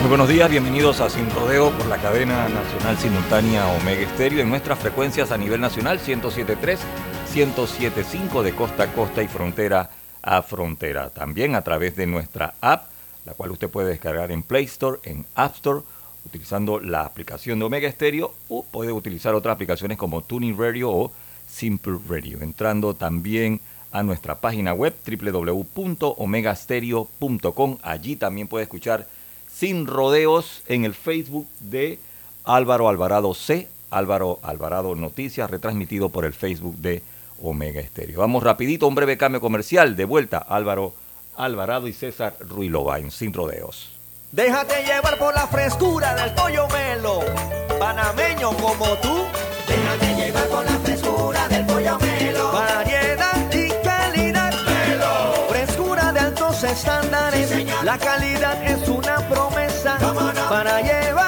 Muy buenos días, bienvenidos a Sin Rodeo por la cadena nacional simultánea Omega Estéreo en nuestras frecuencias a nivel nacional 107.3, 107.5 de costa a costa y frontera a frontera. También a través de nuestra app, la cual usted puede descargar en Play Store, en App Store, utilizando la aplicación de Omega Stereo o puede utilizar otras aplicaciones como Tuning Radio o Simple Radio. Entrando también a nuestra página web www.omegastereo.com. Allí también puede escuchar sin rodeos en el Facebook de Álvaro Alvarado C, Álvaro Alvarado Noticias, retransmitido por el Facebook de Omega Estéreo. Vamos rapidito, un breve cambio comercial. De vuelta, Álvaro Alvarado y César Ruilobain, sin rodeos. Déjate llevar por la frescura del pollo melo, panameño como tú. Déjate llevar por la frescura del pollo melo. Variedad y calidad. Melo. Frescura de altos estándares. La calidad es una promesa para llevarte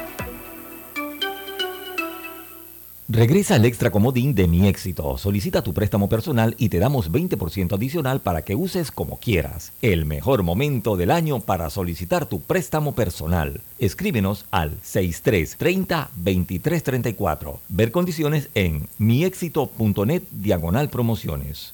Regresa al extra comodín de Mi Éxito. Solicita tu préstamo personal y te damos 20% adicional para que uses como quieras. El mejor momento del año para solicitar tu préstamo personal. Escríbenos al 6330-2334. Ver condiciones en miexito.net diagonal promociones.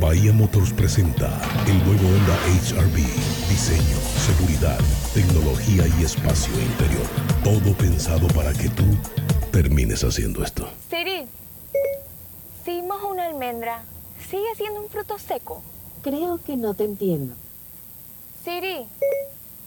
Bahía Motors presenta el nuevo Honda HRV. Diseño, seguridad, tecnología y espacio interior. Todo pensado para que tú termines haciendo esto. Siri, si mojo una almendra, ¿sigue siendo un fruto seco? Creo que no te entiendo. Siri,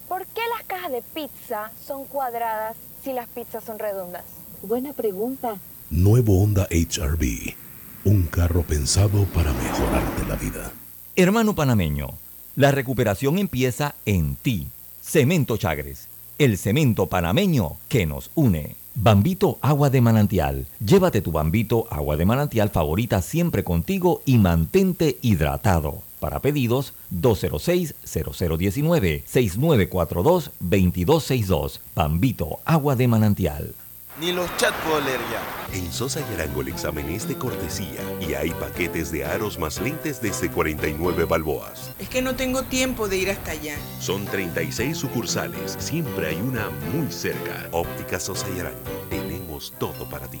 ¿por qué las cajas de pizza son cuadradas si las pizzas son redondas? Buena pregunta. Nuevo Honda HRV. Un carro pensado para mejorarte la vida. Hermano panameño, la recuperación empieza en ti. Cemento Chagres, el cemento panameño que nos une. Bambito Agua de Manantial. Llévate tu Bambito Agua de Manantial favorita siempre contigo y mantente hidratado. Para pedidos 206-0019-6942-2262. Bambito Agua de Manantial. Ni los chat puedo leer ya. En Sosa y Arango el examen es de cortesía y hay paquetes de aros más lentes desde 49 balboas. Es que no tengo tiempo de ir hasta allá. Son 36 sucursales, siempre hay una muy cerca. Óptica Sosa y Arango, tenemos todo para ti.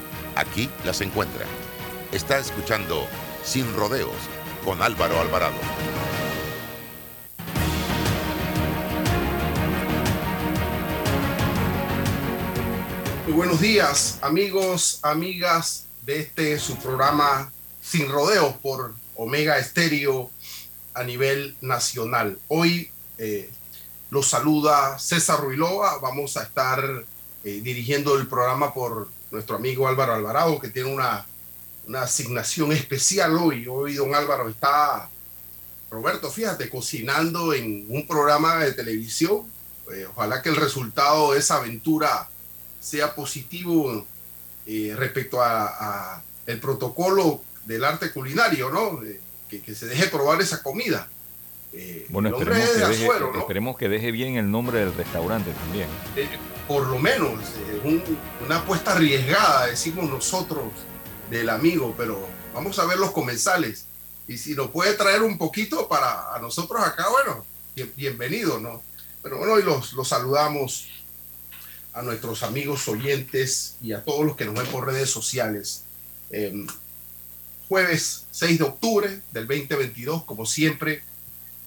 Aquí las encuentra. Está escuchando Sin Rodeos con Álvaro Alvarado. Muy buenos días, amigos, amigas de este su programa Sin Rodeos por Omega Estéreo a nivel nacional. Hoy eh, los saluda César Ruiloa. Vamos a estar eh, dirigiendo el programa por nuestro amigo Álvaro Alvarado, que tiene una, una asignación especial hoy. Hoy don Álvaro está, Roberto, fíjate, cocinando en un programa de televisión. Eh, ojalá que el resultado de esa aventura sea positivo eh, respecto a, a, el protocolo del arte culinario, ¿no? Eh, que, que, se deje probar esa comida. Eh, bueno, esperemos que, deje, Azuero, ¿no? esperemos que, deje, bien el nombre del restaurante también. Por lo menos, un, una apuesta arriesgada, decimos nosotros, del amigo, pero vamos a ver los comensales. Y si nos puede traer un poquito para a nosotros acá, bueno, bien, bienvenido, ¿no? Pero bueno, hoy los, los saludamos a nuestros amigos oyentes y a todos los que nos ven por redes sociales. Eh, jueves 6 de octubre del 2022, como siempre,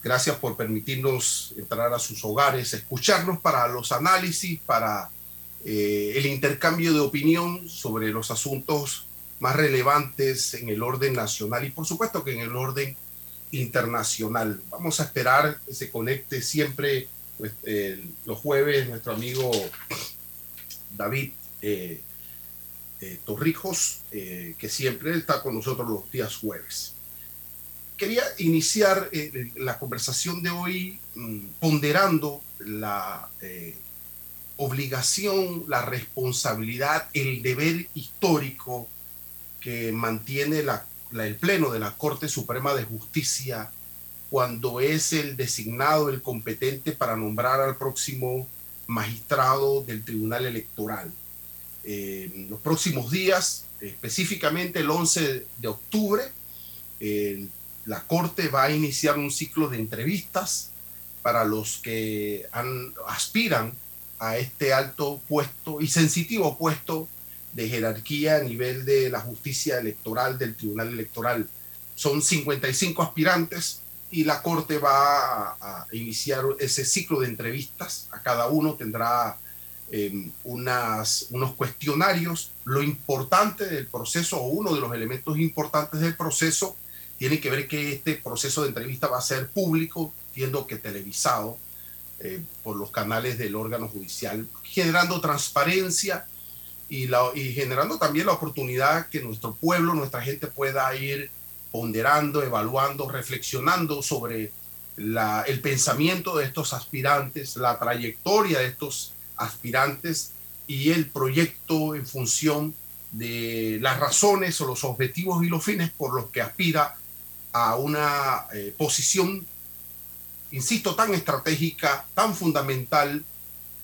gracias por permitirnos entrar a sus hogares, escucharnos para los análisis, para eh, el intercambio de opinión sobre los asuntos más relevantes en el orden nacional y por supuesto que en el orden internacional. Vamos a esperar que se conecte siempre pues, los jueves nuestro amigo David eh, eh, Torrijos, que siempre está con nosotros los días jueves. Quería iniciar eh, la conversación de hoy mmm, ponderando la obligación, la responsabilidad, el deber histórico que mantiene el Pleno de la Corte Suprema de Justicia cuando es el designado, el competente para nombrar al próximo magistrado del Tribunal Electoral. Eh, en los próximos días, específicamente el 11 de octubre, eh, la Corte va a iniciar un ciclo de entrevistas para los que aspiran a este alto puesto y sensitivo puesto de jerarquía a nivel de la justicia electoral, del Tribunal Electoral. son 55 aspirantes y la Corte va a, iniciar ese ciclo de entrevistas. A cada uno tendrá em, unas, unos cuestionarios. Lo importante del proceso, o uno de los elementos importantes del proceso, tiene que ver que este proceso de entrevista va a ser público, entiendo que televisado eh, por los canales del órgano judicial, generando transparencia y, la, y generando también la oportunidad que nuestro pueblo, nuestra gente pueda ir ponderando, evaluando, reflexionando sobre la, el pensamiento de estos aspirantes, la trayectoria de estos aspirantes y el proyecto en función de las razones o los objetivos y los fines por los que aspira a una eh, posición, insisto, tan estratégica, tan fundamental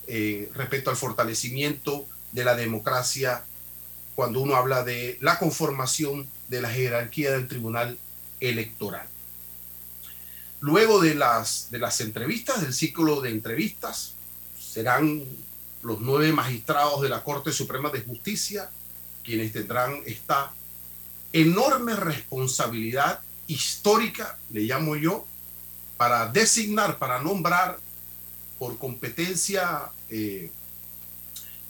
eh, respecto al fortalecimiento de la democracia cuando uno habla de la conformación de la jerarquía del Tribunal Electoral. Luego de las, de las entrevistas, del ciclo de entrevistas, serán los nueve magistrados de la Corte Suprema de Justicia quienes tendrán esta enorme responsabilidad histórica, le llamo yo, para designar, para nombrar por competencia eh,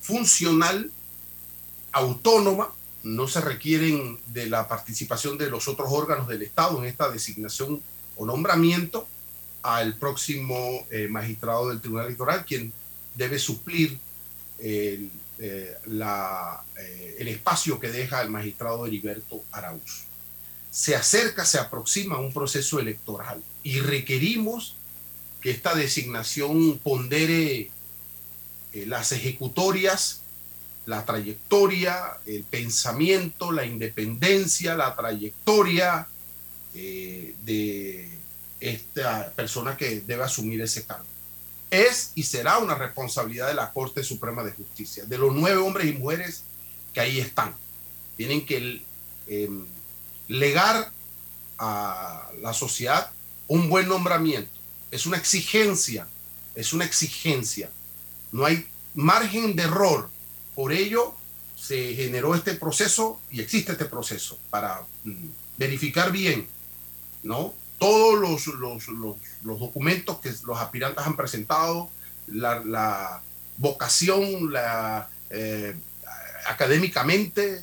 funcional, autónoma, no se requieren de la participación de los otros órganos del Estado en esta designación o nombramiento al próximo eh, magistrado del Tribunal Electoral, quien debe suplir el, eh, el espacio que deja el magistrado Heriberto Arauz. Se acerca, se aproxima un proceso electoral y requerimos que esta designación pondere las ejecutorias la trayectoria, el pensamiento, la independencia, la trayectoria eh, de esta persona que debe asumir ese cargo. Es y será una responsabilidad de la Corte Suprema de Justicia, de los nueve hombres y mujeres que ahí están. Tienen que em, legar a la sociedad un buen nombramiento. Es una exigencia, es una exigencia. No hay margen de error por ello se generó este proceso y existe este proceso para mm, verificar bien, ¿no? Todos los, los, los, documentos que los aspirantes han presentado, la, vocación, la, eh, académicamente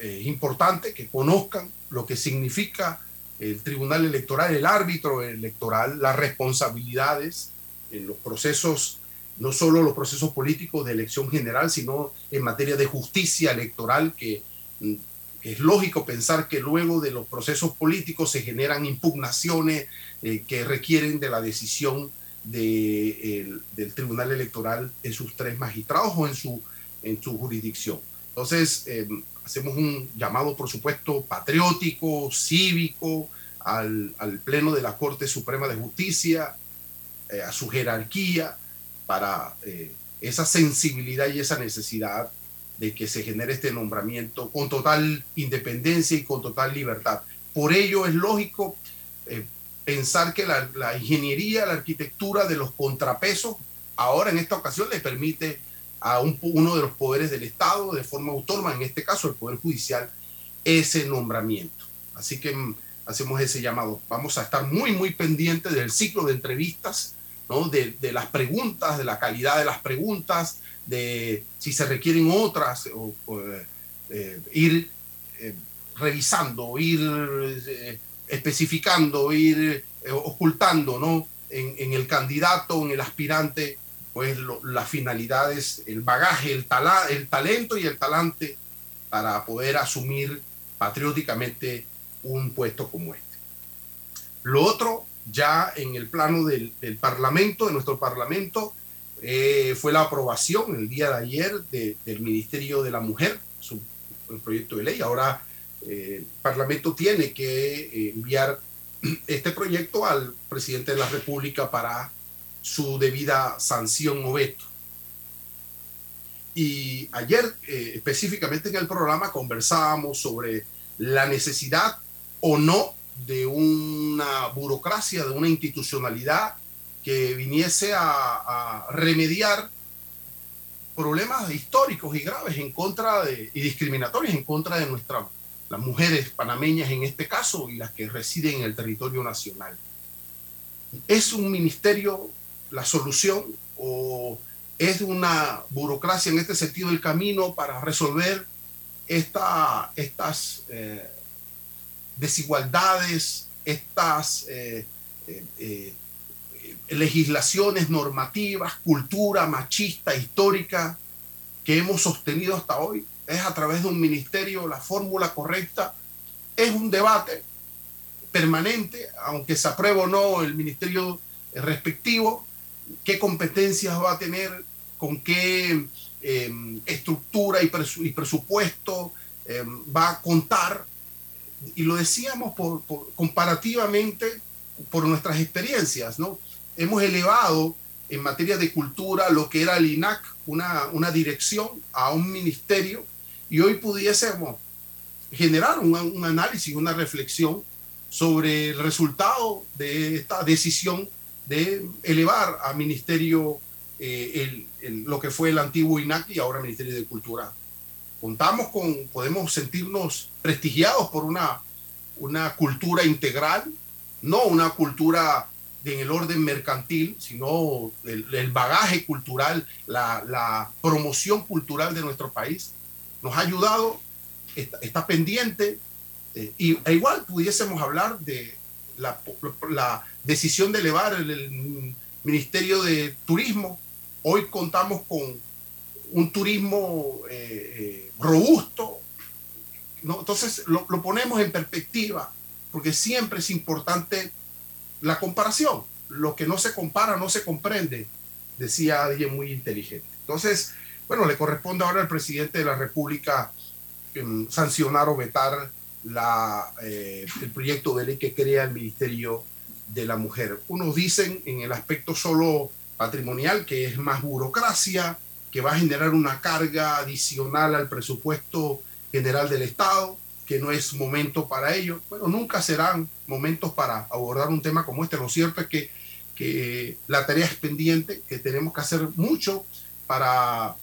es importante que conozcan lo que significa el tribunal electoral, el árbitro electoral, las responsabilidades en los procesos no solo los procesos políticos de elección general, sino en materia de justicia electoral, que, mm, es lógico pensar que luego de los procesos políticos se generan impugnaciones eh, que requieren de la decisión del Tribunal Electoral en sus tres magistrados o en su, en su jurisdicción. Entonces, em, hacemos un llamado, por supuesto, patriótico, cívico, al, Pleno de la Corte Suprema de Justicia, eh, a su jerarquía, para eh, esa sensibilidad y esa necesidad de que se genere este nombramiento con total independencia y con total libertad. Por ello es lógico eh, pensar que la, ingeniería, la arquitectura de los contrapesos, ahora en esta ocasión le permite a uno de los poderes del Estado, de forma autónoma, en este caso el Poder Judicial, ese nombramiento. Así que mm, hacemos ese llamado. Vamos a estar muy, muy pendientes del ciclo de entrevistas de, las preguntas, de la calidad de las preguntas, de si se requieren otras, o, eh, ir eh, revisando, ir eh, especificando, ir ocultando ¿no? En, el candidato, en el aspirante, pues las finalidades, el bagaje, el, el talento y el talante para poder asumir patrióticamente un puesto como este. Lo otro ya en el plano del, Parlamento, de nuestro Parlamento, eh, fue la aprobación el día de ayer del Ministerio de la Mujer, su proyecto de ley. Ahora eh, el Parlamento tiene que eh, enviar este proyecto al presidente de la República para su debida sanción o veto. Y ayer, específicamente en el programa, conversábamos sobre la necesidad o no de una burocracia, de una institucionalidad que viniese a, remediar problemas históricos y graves en contra de, y discriminatorios en contra de nuestra las mujeres panameñas en este caso y las que residen en el territorio nacional. ¿Es un ministerio la solución o es una burocracia en este sentido el camino para resolver esta, estas eh, desigualdades, estas eh, eh, legislaciones normativas, cultura machista, histórica que hemos sostenido hasta hoy? ¿Es a través de un ministerio la fórmula correcta? Es un debate permanente, aunque se apruebe o no el ministerio respectivo, qué competencias va a tener, con qué em, estructura y, presupuesto em, va a contar. Y lo decíamos por, comparativamente por nuestras experiencias, ¿no? Hemos elevado en materia de cultura lo que era el INAC, una, una dirección, a un ministerio, y hoy pudiésemos generar un, un análisis, una reflexión sobre el resultado de esta decisión de elevar a ministerio eh, lo que fue el antiguo INAC y ahora Ministerio de Cultura. Contamos con, podemos sentirnos prestigiados por una, una cultura integral, no una cultura en el orden mercantil, sino el, bagaje cultural, la, promoción cultural de nuestro país. Nos ha ayudado, está, pendiente, eh, y e igual pudiésemos hablar de la, la decisión de elevar el, Ministerio de Turismo. Hoy contamos con un turismo eh, eh, robusto. Entonces lo, ponemos en perspectiva, porque siempre es importante la comparación. Lo que no se compara no se comprende, decía alguien muy inteligente. Entonces, bueno, le corresponde ahora al presidente de la República em, sancionar o vetar la, eh, el proyecto de ley que crea el Ministerio de la mujer. Unos dicen en el aspecto solo patrimonial que es más burocracia, que va a generar una carga adicional al presupuesto general del Estado, que no es momento para ello. Bueno, nunca serán momentos para abordar un tema como este. Lo cierto es que, que la tarea es pendiente, que tenemos que hacer mucho para,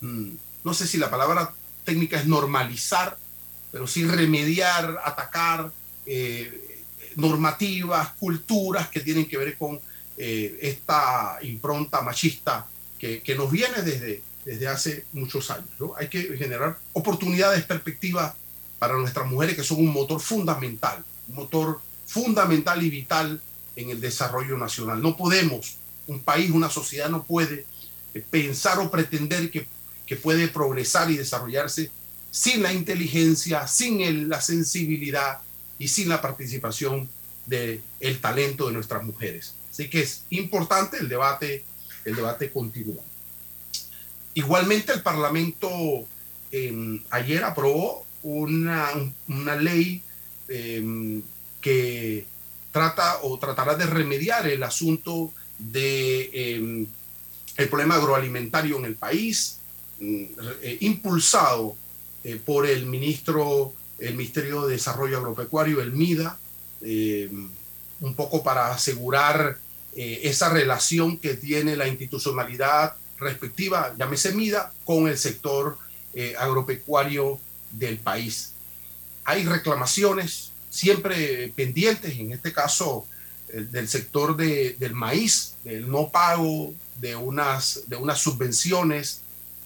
mm, no sé si la palabra técnica es normalizar, pero sí remediar, atacar, eh, normativas, culturas que tienen que ver con eh, esta impronta machista que, nos viene desde, desde hace muchos años. Hay que generar oportunidades, perspectivas para nuestras mujeres que son un motor fundamental, un motor fundamental y vital en el desarrollo nacional. No podemos, un país, una sociedad no puede eh, pensar o pretender que, que puede progresar y desarrollarse sin la inteligencia, sin la sensibilidad, y sin la participación del el talento de nuestras mujeres. Así que es importante el debate, el debate continúa. Igualmente el Parlamento em, ayer aprobó una, una ley em, que trata o tratará de remediar el asunto de em, el problema agroalimentario en el país, mm, eh, impulsado eh, por el ministro el Ministerio de Desarrollo Agropecuario, el MIDA, eh, un poco para asegurar eh, esa relación que tiene la institucionalidad respectiva, llámese MIDA, con el sector eh, agropecuario del país. Hay reclamaciones siempre pendientes, en este caso del sector del maíz, del no pago de unas, de unas subvenciones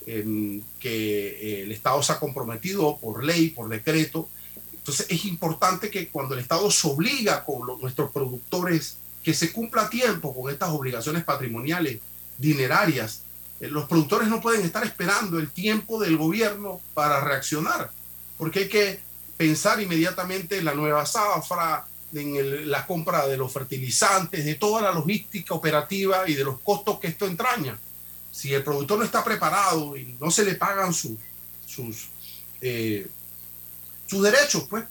que eh, el Estado se ha comprometido por ley, por decreto. Entonces es importante que cuando el Estado se obliga con nuestros productores que se cumpla a tiempo con estas obligaciones patrimoniales dinerarias, eh, los productores no pueden estar esperando el tiempo del gobierno para reaccionar, porque hay que pensar inmediatamente en la nueva zafra, en la compra de los fertilizantes, de toda la logística operativa y de los costos que esto entraña si el productor no está preparado y no se le pagan sus, sus, eh, sus derechos, pues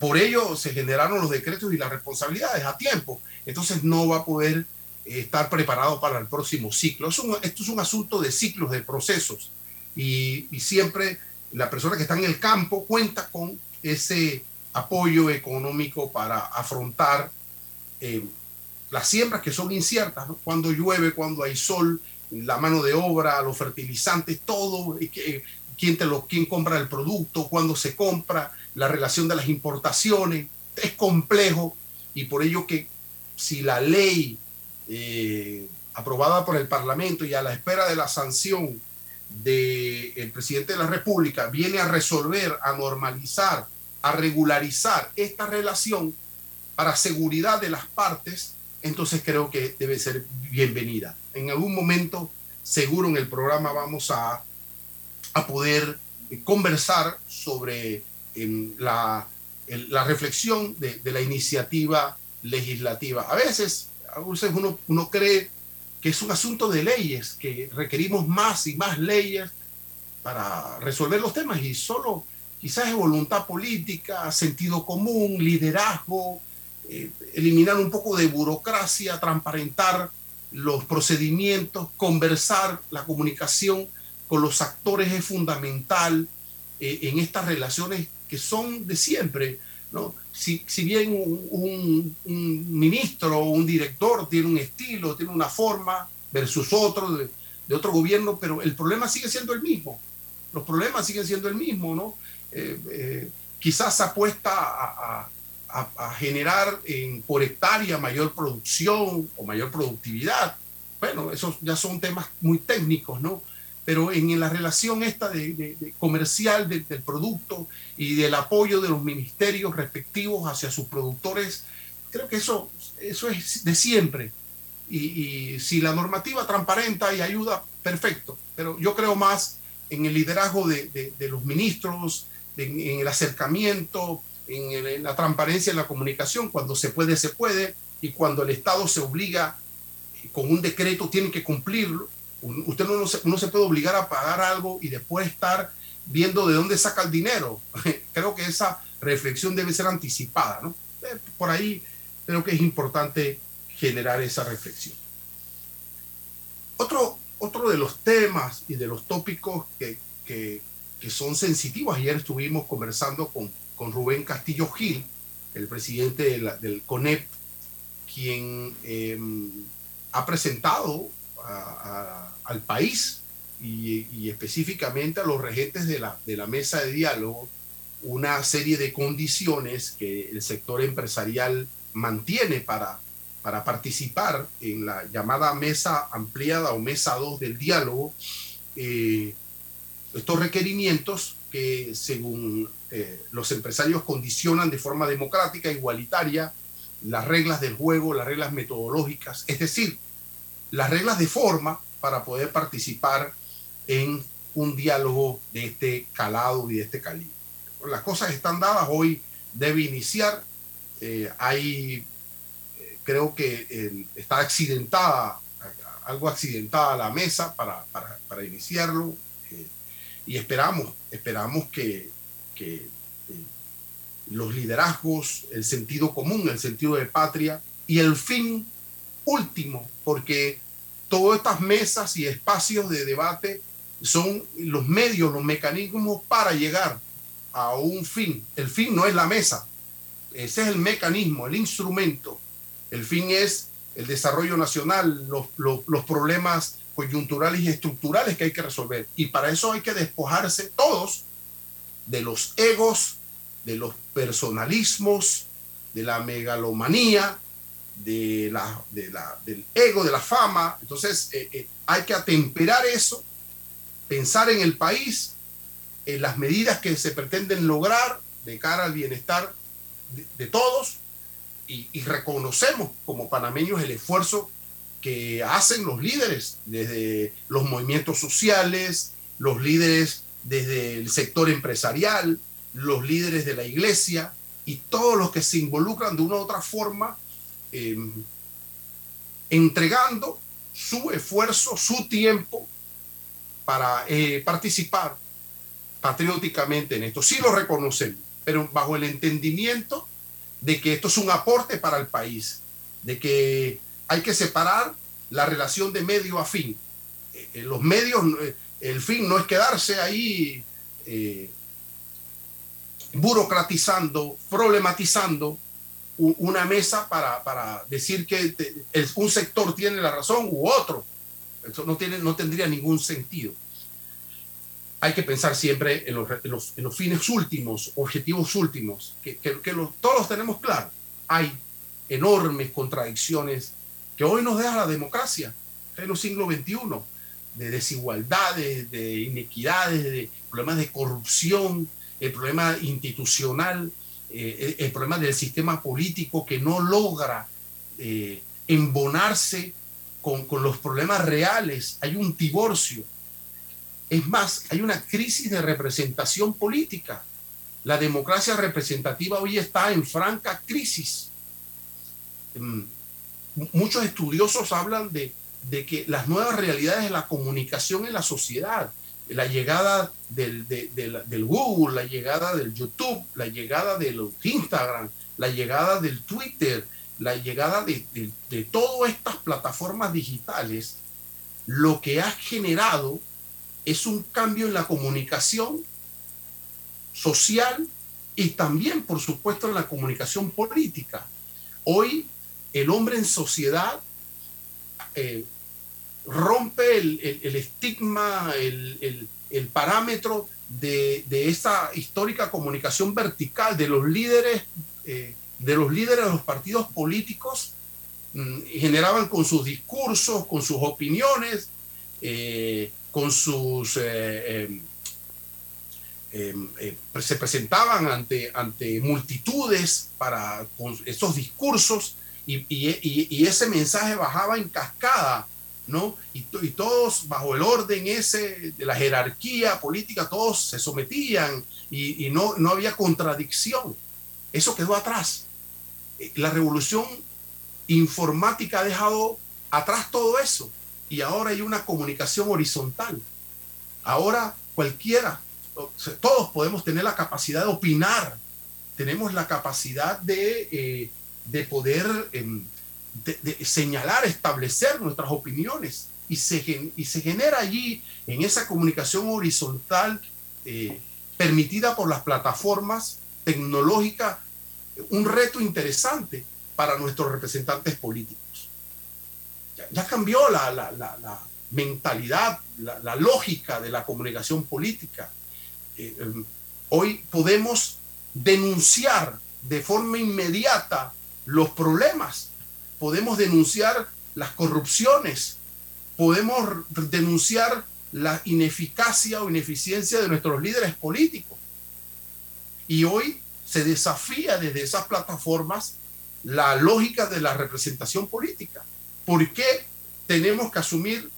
por ello se generaron los decretos y las responsabilidades a tiempo. Entonces no va a poder eh, estar preparado para el próximo ciclo. esto es un asunto de ciclos, de procesos. Y, siempre la persona que está en el campo cuenta con ese apoyo económico para afrontar eh, las siembras que son inciertas, cuando llueve, cuando hay sol, la mano de obra, los fertilizantes, todo, que, quién, te lo, quién compra el producto, cuándo se compra, la relación de las importaciones. Es complejo y por ello que si la ley eh, aprobada por el Parlamento y a la espera de la sanción del presidente de la República viene a resolver, a normalizar, a regularizar esta relación para seguridad de las partes, entonces creo que debe ser bienvenida. En algún momento, seguro en el programa vamos a, a poder conversar sobre la, la, reflexión de, de, la iniciativa legislativa. A veces, a veces uno, uno cree que es un asunto de leyes, que requerimos más y más leyes para resolver los temas y solo quizás es voluntad política, sentido común, liderazgo, eh, eliminar un poco de burocracia, transparentar los procedimientos, conversar, la comunicación con los actores es fundamental eh, en estas relaciones que son de siempre. ¿no? Si, si bien un, un, ministro o un director tiene un estilo, tiene una forma versus otro de, de, otro gobierno, pero el problema sigue siendo el mismo. Los problemas siguen siendo el mismo, ¿no? Eh, eh, quizás apuesta a, a generar en, por hectárea mayor producción o mayor productividad. Bueno, esos ya son temas muy técnicos, ¿no? pero en la relación esta de, comercial del producto y del apoyo de los ministerios respectivos hacia sus productores, creo que eso, eso es de siempre. Y, si la normativa transparenta y ayuda, perfecto. Pero yo creo más en el liderazgo de, los ministros, en, el acercamiento, en, la transparencia en la comunicación. Cuando se puede, se puede. Y cuando el Estado se obliga con un decreto, tiene que cumplirlo Usted no, se, se puede obligar a pagar algo y después estar viendo de dónde saca el dinero. creo que esa reflexión debe ser anticipada, ¿no? Eh, por ahí creo que es importante generar esa reflexión. Otro, otro de los temas y de los tópicos que, que, que son sensitivos, ayer estuvimos conversando con, con Rubén Castillo Gil, el presidente del CONEP, quien em, ha presentado al país y, específicamente a los regentes de la, de la mesa de diálogo una serie de condiciones que el sector empresarial mantiene para, para participar en la llamada mesa ampliada o mesa 2 del diálogo. Eh, estos requerimientos que según eh, los empresarios condicionan de forma democrática, igualitaria, las reglas del juego, las reglas metodológicas, es decir, las reglas de forma para poder participar en un diálogo de este calado y de este calibre. Las cosas están dadas, hoy debe iniciar, eh, hay, eh, creo que eh, está accidentada, algo accidentada la mesa para, para, para iniciarlo y esperamos, esperamos que, que los liderazgos, el sentido común, el sentido de patria y el fin último, porque todas estas mesas y espacios de debate son los medios, los mecanismos para llegar a un fin. El fin no es la mesa, ese es el mecanismo, el instrumento. El fin es el desarrollo nacional, los problemas coyunturales y estructurales que hay que resolver. Y para eso hay que despojarse todos de los egos, de los personalismos, de la megalomanía, de la, de la, del ego, de la fama. Entonces eh, eh, hay que atemperar eso, pensar en el país, en las medidas que se pretenden lograr de cara al bienestar de, todos y, y, reconocemos como panameños el esfuerzo que hacen los líderes desde los movimientos sociales, los líderes desde el sector empresarial, los líderes de la iglesia y todos los que se involucran de una u otra forma Em, entregando su esfuerzo, su tiempo para eh, participar patrióticamente en esto. Sí lo reconocemos, pero bajo el entendimiento de que esto es un aporte para el país, de que hay que separar la relación de medio a fin. Eh, eh, los medios, el fin no es quedarse ahí burocratizando, problematizando una mesa para, para decir que un sector tiene la razón u otro. Eso no, tiene, no tendría ningún sentido. hay que pensar siempre en los, fines últimos, objetivos últimos, que, todos los tenemos claro. Hay enormes contradicciones que hoy nos deja la democracia en el siglo XXI, de desigualdades, de inequidades, de problemas de corrupción, el problema institucional, eh, el problema del sistema político que no logra eh, embonarse con, con los problemas reales. Hay un divorcio es más, hay una crisis de representación política. La democracia representativa hoy está en franca crisis. Mm, muchos estudiosos hablan de, que las nuevas realidades de la comunicación en la sociedad, la llegada del, Google, la llegada del YouTube, la llegada del Instagram, la llegada del Twitter, la llegada de, de todas estas plataformas digitales, lo que ha generado es un cambio en la comunicación social y también, por supuesto, en la comunicación política. Hoy el hombre en sociedad eh, rompe el, estigma, el, parámetro de, esa histórica comunicación vertical de los líderes, eh, de los líderes de los partidos políticos, mm, generaban con sus discursos, con sus opiniones, eh, con sus... Em, em, se presentaban ante, ante multitudes para con esos discursos y, y, ese mensaje bajaba en cascada, ¿no? Y, y, todos bajo el orden ese de la jerarquía política, todos se sometían y, no, no había contradicción. Eso quedó atrás. Eh, la revolución informática ha dejado atrás todo eso y ahora hay una comunicación horizontal. Ahora cualquiera, todos podemos tener la capacidad de opinar, tenemos la capacidad de, eh, de poder em, señalar, establecer nuestras opiniones y se, y se genera allí en esa comunicación horizontal eh, permitida por las plataformas tecnológicas un reto interesante para nuestros representantes políticos ya cambió la, mentalidad, la, lógica de la comunicación política. Eh, em, hoy podemos denunciar de forma inmediata los problemas, podemos denunciar las corrupciones, podemos denunciar la ineficacia o ineficiencia de nuestros líderes políticos. Y hoy se desafía desde esas plataformas la lógica de la representación política. ¿Por qué tenemos que asumir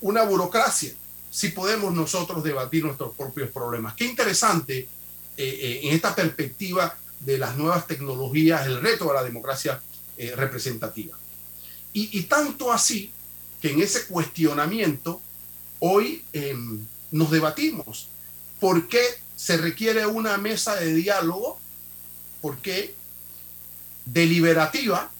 una burocracia si podemos nosotros debatir nuestros propios problemas? Qué interesante eh, eh, en esta perspectiva de las nuevas tecnologías, el reto de la democracia eh, representativa. Y, tanto así que en ese cuestionamiento hoy em, nos debatimos. ¿Por qué se requiere una mesa de diálogo? ¿Por qué deliberativa?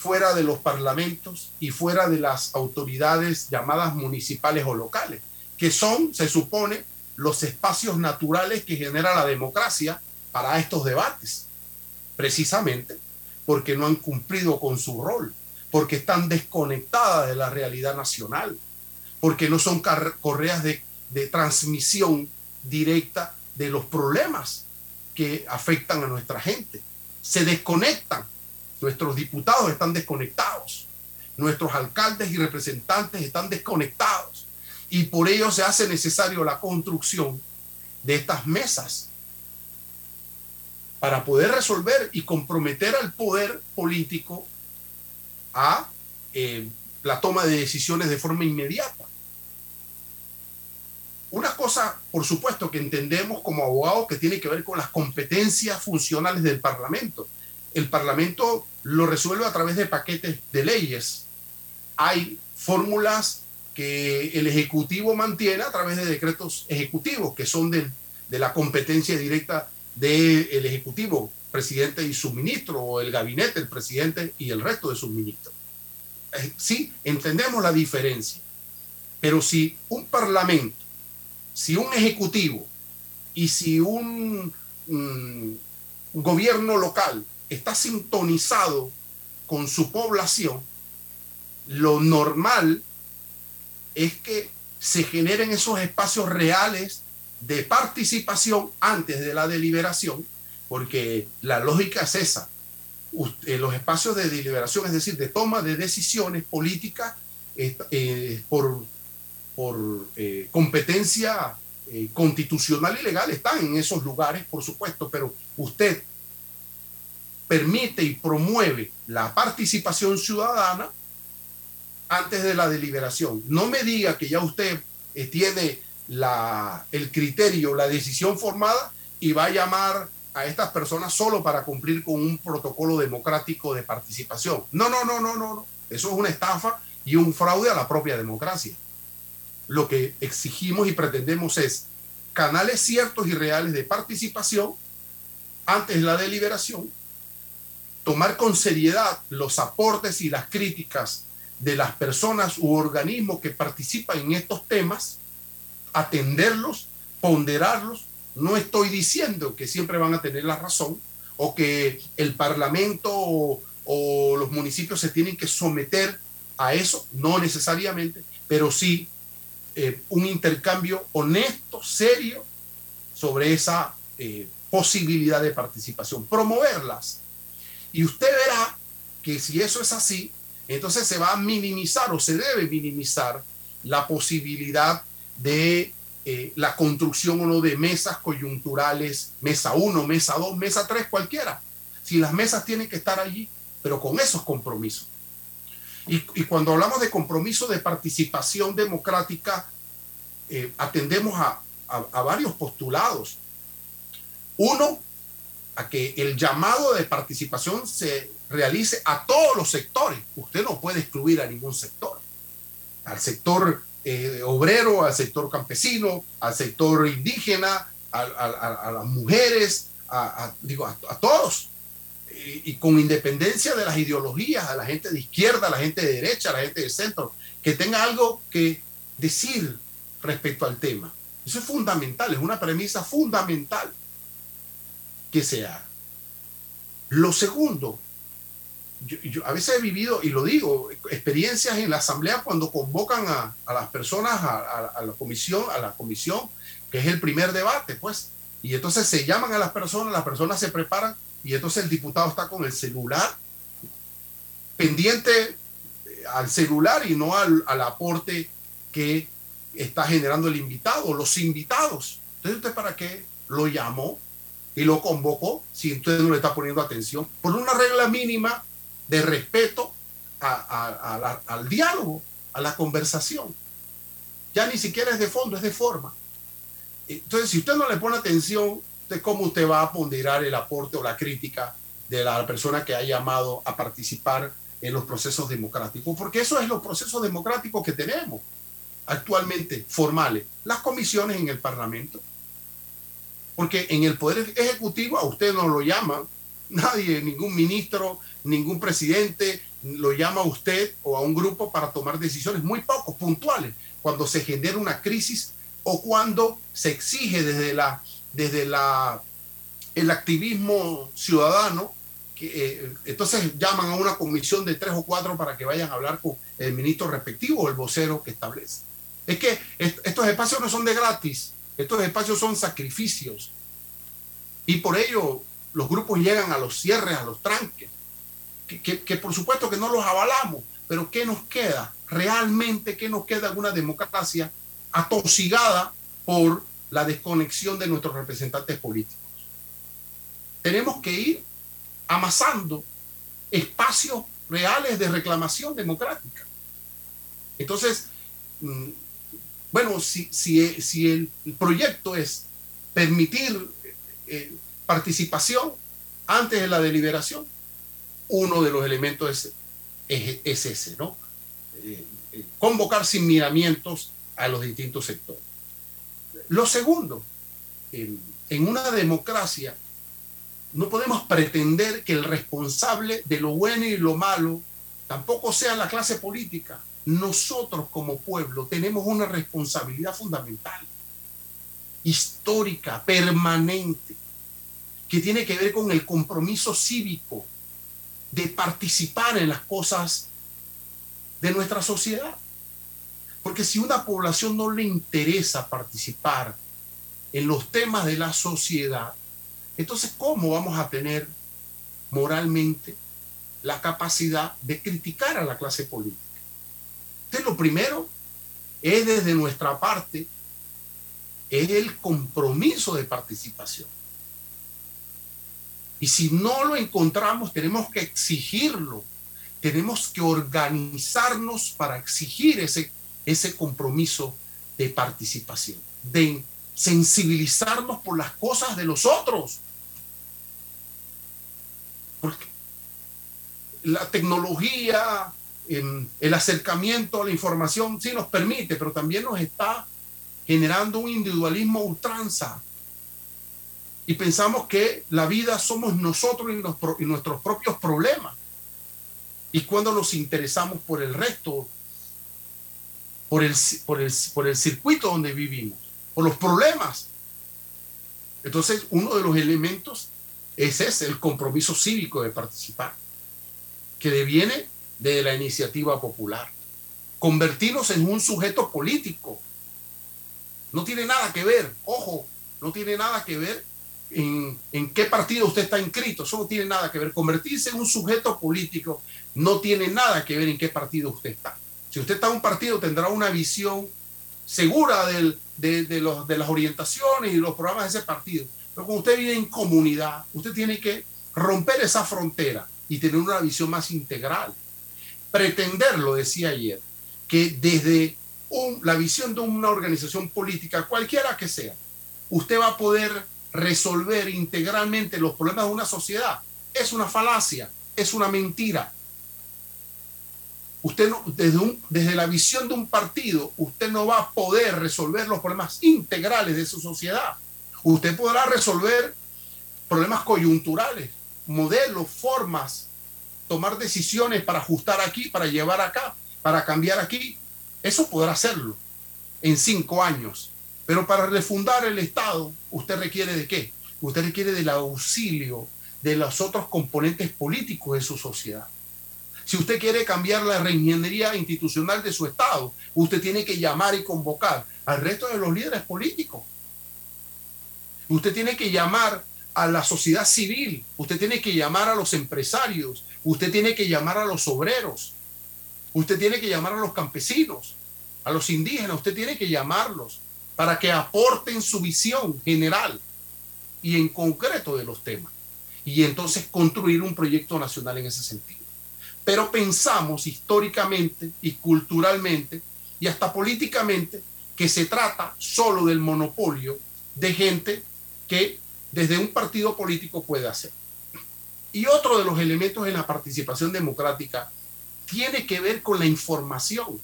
fuera de los parlamentos y fuera de las autoridades llamadas municipales o locales, que son, se supone, los espacios naturales que genera la democracia para estos debates, precisamente porque no han cumplido con su rol, porque están desconectadas de la realidad nacional, porque no son correas de, transmisión directa de los problemas que afectan a nuestra gente. Se desconectan Nuestros diputados están desconectados. Nuestros alcaldes y representantes están desconectados. Y por ello se hace necesario la construcción de estas mesas para poder resolver y comprometer al poder político a eh, la toma de decisiones de forma inmediata. Una cosa, por supuesto, que entendemos como abogados que tiene que ver con las competencias funcionales del Parlamento el Parlamento lo resuelve a través de paquetes de leyes. Hay fórmulas que el Ejecutivo mantiene a través de decretos ejecutivos, que son de, la competencia directa del Ejecutivo, presidente y su ministro, o el gabinete, el presidente y el resto de sus ministros. Eh, sí, entendemos la diferencia, pero si un Parlamento, si un Ejecutivo y si un gobierno local está sintonizado con su población, lo normal es que se generen esos espacios reales de participación antes de la deliberación, porque la lógica es esa. Eh, los espacios de deliberación, es decir, de toma de decisiones políticas eh, por, por eh, competencia constitucional y legal, están en esos lugares, por supuesto, pero usted permite y promueve la participación ciudadana antes de la deliberación. No me diga que ya usted tiene la, el criterio, la decisión formada y va a llamar a estas personas solo para cumplir con un protocolo democrático de participación. No, no, no, no, no, no. Eso es una estafa y un fraude a la propia democracia. Lo que exigimos y pretendemos es canales ciertos y reales de participación antes de la deliberación, tomar con seriedad los aportes y las críticas de las personas u organismos que participan en estos temas atenderlos, ponderarlos. No estoy diciendo que siempre van a tener la razón o que el Parlamento o, los municipios se tienen que someter a eso, no necesariamente, pero sí eh, un intercambio honesto, serio, sobre esa eh, posibilidad de participación, promoverlas. Y usted verá que si eso es así, entonces se va a minimizar o se debe minimizar la posibilidad de eh, la construcción o no de mesas coyunturales, mesa 1, mesa 2, mesa 3, cualquiera. Si las mesas tienen que estar allí, pero con esos compromisos. Y, cuando hablamos de compromiso de participación democrática, eh, atendemos a, a varios postulados. Uno, a que el llamado de participación se realice a todos los sectores. Usted no puede excluir a ningún sector. Al sector eh, obrero, al sector campesino, al sector indígena, a, las mujeres, a, digo, a, todos. Y, con independencia de las ideologías, a la gente de izquierda, a la gente de derecha, a la gente de centro, que tenga algo que decir respecto al tema. Eso es fundamental, es una premisa fundamental que sea. Lo segundo, yo, a veces he vivido, y lo digo, experiencias en la asamblea cuando convocan a, las personas a, la comisión, a la comisión, que es el primer debate, pues. Y entonces se llaman a las personas, las personas se preparan, y entonces el diputado está con el celular, pendiente eh, al celular y no al, al aporte que está generando el invitado, los invitados. Entonces, ¿usted para qué lo llamó y lo convocó si usted no le está poniendo atención? Por una regla mínima de respeto al diálogo, a la conversación. Ya ni siquiera es de fondo, es de forma. Entonces, si usted no le pone atención de cómo usted va a ponderar el aporte o la crítica de la persona que ha llamado a participar en los procesos democráticos, porque eso es los procesos democráticos que tenemos actualmente formales, las comisiones en el Parlamento, porque en el Poder Ejecutivo a usted no lo llaman, nadie, ningún ministro, ningún presidente lo llama a usted o a un grupo para tomar decisiones muy poco puntuales cuando se genera una crisis o cuando se exige desde la desde la el activismo ciudadano que eh, entonces llaman a una comisión de tres o cuatro para que vayan a hablar con el ministro respectivo o el vocero que establece. Es que estos espacios no son de gratis, estos espacios son sacrificios. Y por ello los grupos llegan a los cierres, a los tranques que, por supuesto que no los avalamos, pero ¿qué nos queda? Realmente, ¿qué nos queda alguna democracia atosigada por la desconexión de nuestros representantes políticos? Tenemos que ir amasando espacios reales de reclamación democrática. Entonces, mm, bueno, si el proyecto es permitir eh, participación antes de la deliberación, uno de los elementos es, ese, ¿no? Eh, eh, convocar sin miramientos a los distintos sectores. Lo segundo, en una democracia no podemos pretender que el responsable de lo bueno y lo malo tampoco sea la clase política. Nosotros como pueblo tenemos una responsabilidad fundamental, histórica, permanente, que tiene que ver con el compromiso cívico de participar en las cosas de nuestra sociedad. Porque si una población no le interesa participar en los temas de la sociedad, entonces ¿cómo vamos a tener moralmente la capacidad de criticar a la clase política? Entonces lo primero es desde nuestra parte, es el compromiso de participación. Y si no lo encontramos, tenemos que exigirlo. Tenemos que organizarnos para exigir ese, ese compromiso de participación, de sensibilizarnos por las cosas de los otros. Porque la tecnología, el acercamiento a la información sí nos permite, pero también nos está generando un individualismo ultranza. Y pensamos que la vida somos nosotros y, nuestros propios problemas. Y cuando nos interesamos por el resto, por el, por el, por el circuito donde vivimos, por los problemas. Entonces, uno de los elementos es ese, el compromiso cívico de participar, que deviene de la iniciativa popular. Convertirnos en un sujeto político. No tiene nada que ver, ojo, no tiene nada que ver en, qué partido usted está inscrito. Eso no tiene nada que ver. Convertirse en un sujeto político no tiene nada que ver en qué partido usted está. Si usted está en un partido, tendrá una visión segura de, los, de las orientaciones y los programas de ese partido. Pero cuando usted vive en comunidad, usted tiene que romper esa frontera y tener una visión más integral pretender, lo decía ayer, que desde la visión de una organización política, cualquiera que sea, usted va a poder resolver integralmente los problemas de una sociedad. Es una falacia, es una mentira. Usted no, desde, desde la visión de un partido, usted no va a poder resolver los problemas integrales de su sociedad. Usted podrá resolver problemas coyunturales, modelos, formas tomar decisiones para ajustar aquí, para llevar acá, para cambiar aquí. Eso podrá hacerlo en cinco años. Pero para refundar el Estado, usted requiere de qué? Usted requiere del auxilio de los otros componentes políticos de su sociedad. Si usted quiere cambiar la reingeniería institucional de su Estado, usted tiene que llamar y convocar al resto de los líderes políticos. Usted tiene que llamar a la sociedad civil, usted tiene que llamar a los empresarios, usted tiene que llamar a los obreros, usted tiene que llamar a los campesinos, a los indígenas, usted tiene que llamarlos para que aporten su visión general y en concreto de los temas. Y entonces construir un proyecto nacional en ese sentido. Pero pensamos históricamente y culturalmente y hasta políticamente que se trata solo del monopolio de gente que desde un partido político puede hacer. Y otro de los elementos en la participación democrática tiene que ver con la información.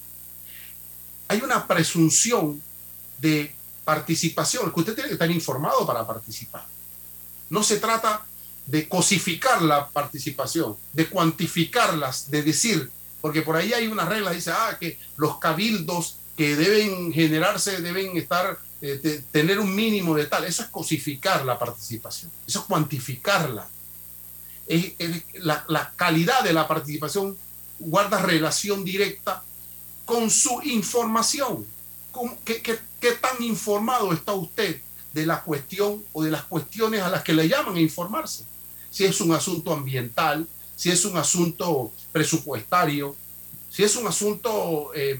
Hay una presunción de participación, que usted tiene que estar informado para participar. No se trata de cosificar la participación, de cuantificarlas, de decir, porque por ahí hay una regla, dice, ah, que los cabildos que deben generarse deben estar eh, tener un mínimo de tal. Eso es cosificar la participación, eso es cuantificarla. Es, la, calidad de la participación guarda relación directa con su información. ¿Qué, qué tan informado está usted de la cuestión o de las cuestiones a las que le llaman a informarse? Si es un asunto ambiental, si es un asunto presupuestario, si es un asunto eh,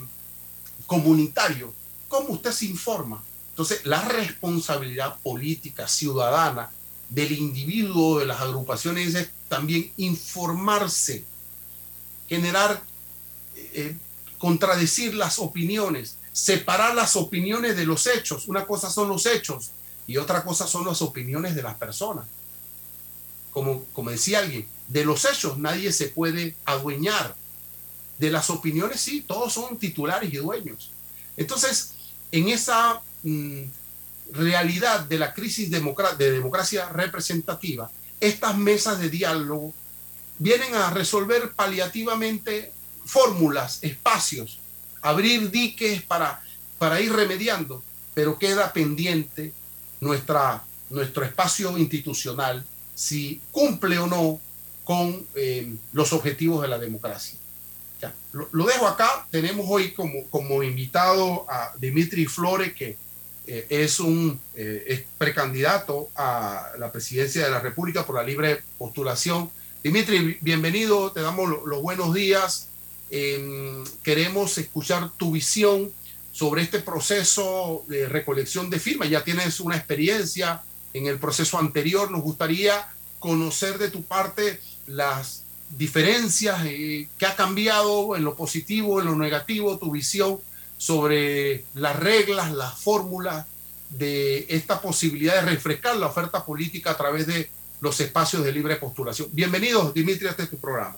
comunitario, ¿cómo usted se informa? Entonces, la responsabilidad política, ciudadana del individuo, de las agrupaciones, es también informarse, generar, eh, contradecir las opiniones, separar las opiniones de los hechos. Una cosa son los hechos y otra cosa son las opiniones de las personas. Como, como decía alguien, de los hechos nadie se puede adueñar. De las opiniones sí, todos son titulares y dueños. Entonces, en esa Mm, realidad de la crisis de democracia representativa, estas mesas de diálogo vienen a resolver paliativamente fórmulas, espacios, abrir diques para, para ir remediando, pero queda pendiente nuestra, nuestro espacio institucional si cumple o no con eh, los objetivos de la democracia. Ya, lo, dejo acá. Tenemos hoy como, como invitado a Dimitri Flores, que eh, es un eh, precandidato a la presidencia de la República por la libre postulación. Dimitri, bienvenido, te damos lo, los buenos días. Eh, queremos escuchar tu visión sobre este proceso de recolección de firmas. Ya tienes una experiencia en el proceso anterior. Nos gustaría conocer de tu parte las diferencias, eh, qué ha cambiado en lo positivo, en lo negativo, tu visión sobre las reglas, las fórmulas de esta posibilidad de refrescar la oferta política a través de los espacios de libre postulación. Bienvenidos, Dimitri, a este tu programa.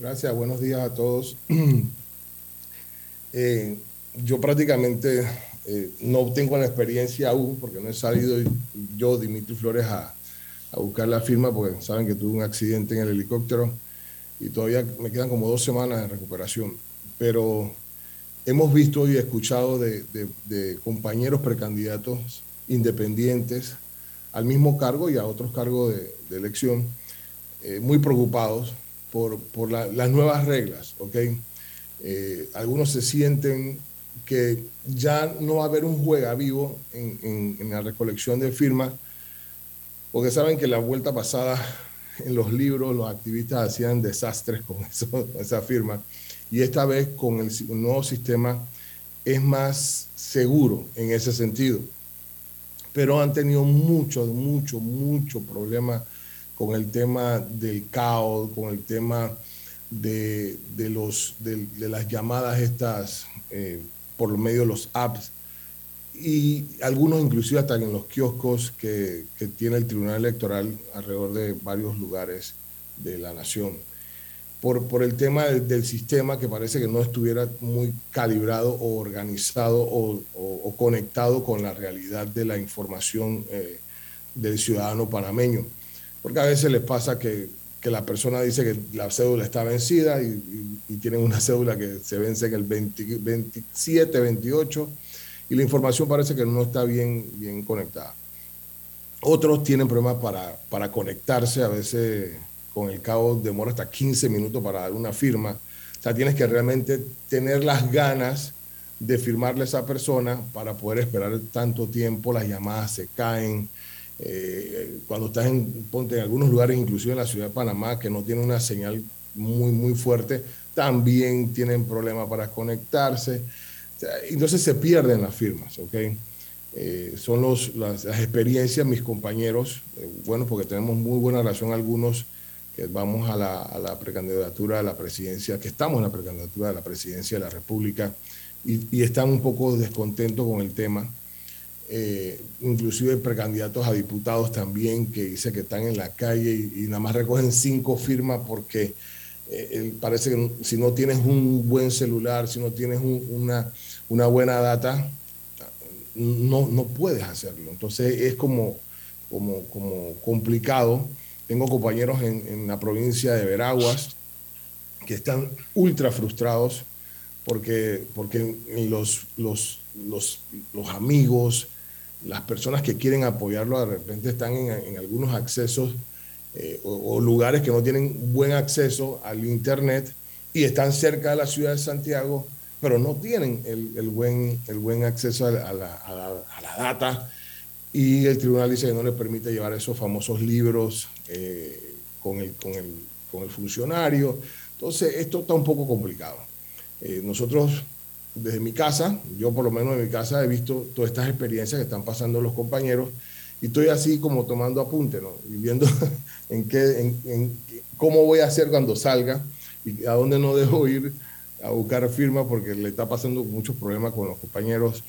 Gracias, buenos días a todos. eh, yo prácticamente eh, no tengo la experiencia aún, porque no he salido yo, Dimitri Flores, a, a buscar la firma, porque saben que tuve un accidente en el helicóptero y todavía me quedan como dos semanas de recuperación. Pero hemos visto y escuchado de, de, compañeros precandidatos independientes al mismo cargo y a otros cargos de, de elección, eh, muy preocupados por, por la, las nuevas reglas, ¿ok? Eh, algunos se sienten que ya no va a haber un juega vivo en, en, en la recolección de firmas, porque saben que la vuelta pasada en los libros los activistas hacían desastres con, eso, esa firma y esta vez con el nuevo sistema es más seguro en ese sentido. Pero han tenido mucho, mucho, mucho problema con el tema del caos, con el tema de, de los, de, las llamadas estas eh, por medio de los apps y algunos inclusive hasta en los kioscos que, que tiene el Tribunal Electoral alrededor de varios lugares de la nación por, por el tema del, sistema que parece que no estuviera muy calibrado o organizado o, o, o conectado con la realidad de la información eh, del ciudadano panameño. Porque a veces les pasa que, que, la persona dice que la cédula está vencida y, tienen una cédula que se vence en el 20, 27, 28 y la información parece que no está bien, bien conectada. Otros tienen problemas para, para conectarse, a veces con el cabo demora hasta 15 minutos para dar una firma. O sea, tienes que realmente tener las ganas de firmarle a esa persona para poder esperar tanto tiempo, las llamadas se caen. Eh, cuando estás en, ponte, en algunos lugares, inclusive en la ciudad de Panamá, que no tiene una señal muy, muy fuerte, también tienen problemas para conectarse. Entonces se pierden las firmas, ¿ok? Eh, son las, experiencias, mis compañeros, eh, bueno, porque tenemos muy buena relación algunos que vamos a la, precandidatura a la presidencia, que estamos en la precandidatura a la presidencia de la República y están un poco descontentos con el tema. Eh, inclusive precandidatos a diputados también que dice que están en la calle y, nada más recogen cinco firmas porque eh, parece que si no tienes un buen celular, si no tienes un, una, una buena data, no, no puedes hacerlo. Entonces es como, como, como complicado tengo compañeros en, en, la provincia de Veraguas que están ultra frustrados porque, porque los, los, los, los amigos, las personas que quieren apoyarlo, de repente están en, algunos accesos eh, o, lugares que no tienen buen acceso al Internet y están cerca de la ciudad de Santiago, pero no tienen el, el buen, el buen acceso a la, a la data y el tribunal dice que no le permite llevar esos famosos libros eh, con, el, con, el, con, el, funcionario. Entonces, esto está un poco complicado. Eh, nosotros, desde mi casa, yo por lo menos en mi casa he visto todas estas experiencias que están pasando los compañeros y estoy así como tomando apunte, ¿no? Y viendo en qué, en, cómo voy a hacer cuando salga y a dónde no debo ir a buscar firma porque le está pasando muchos problemas con los compañeros.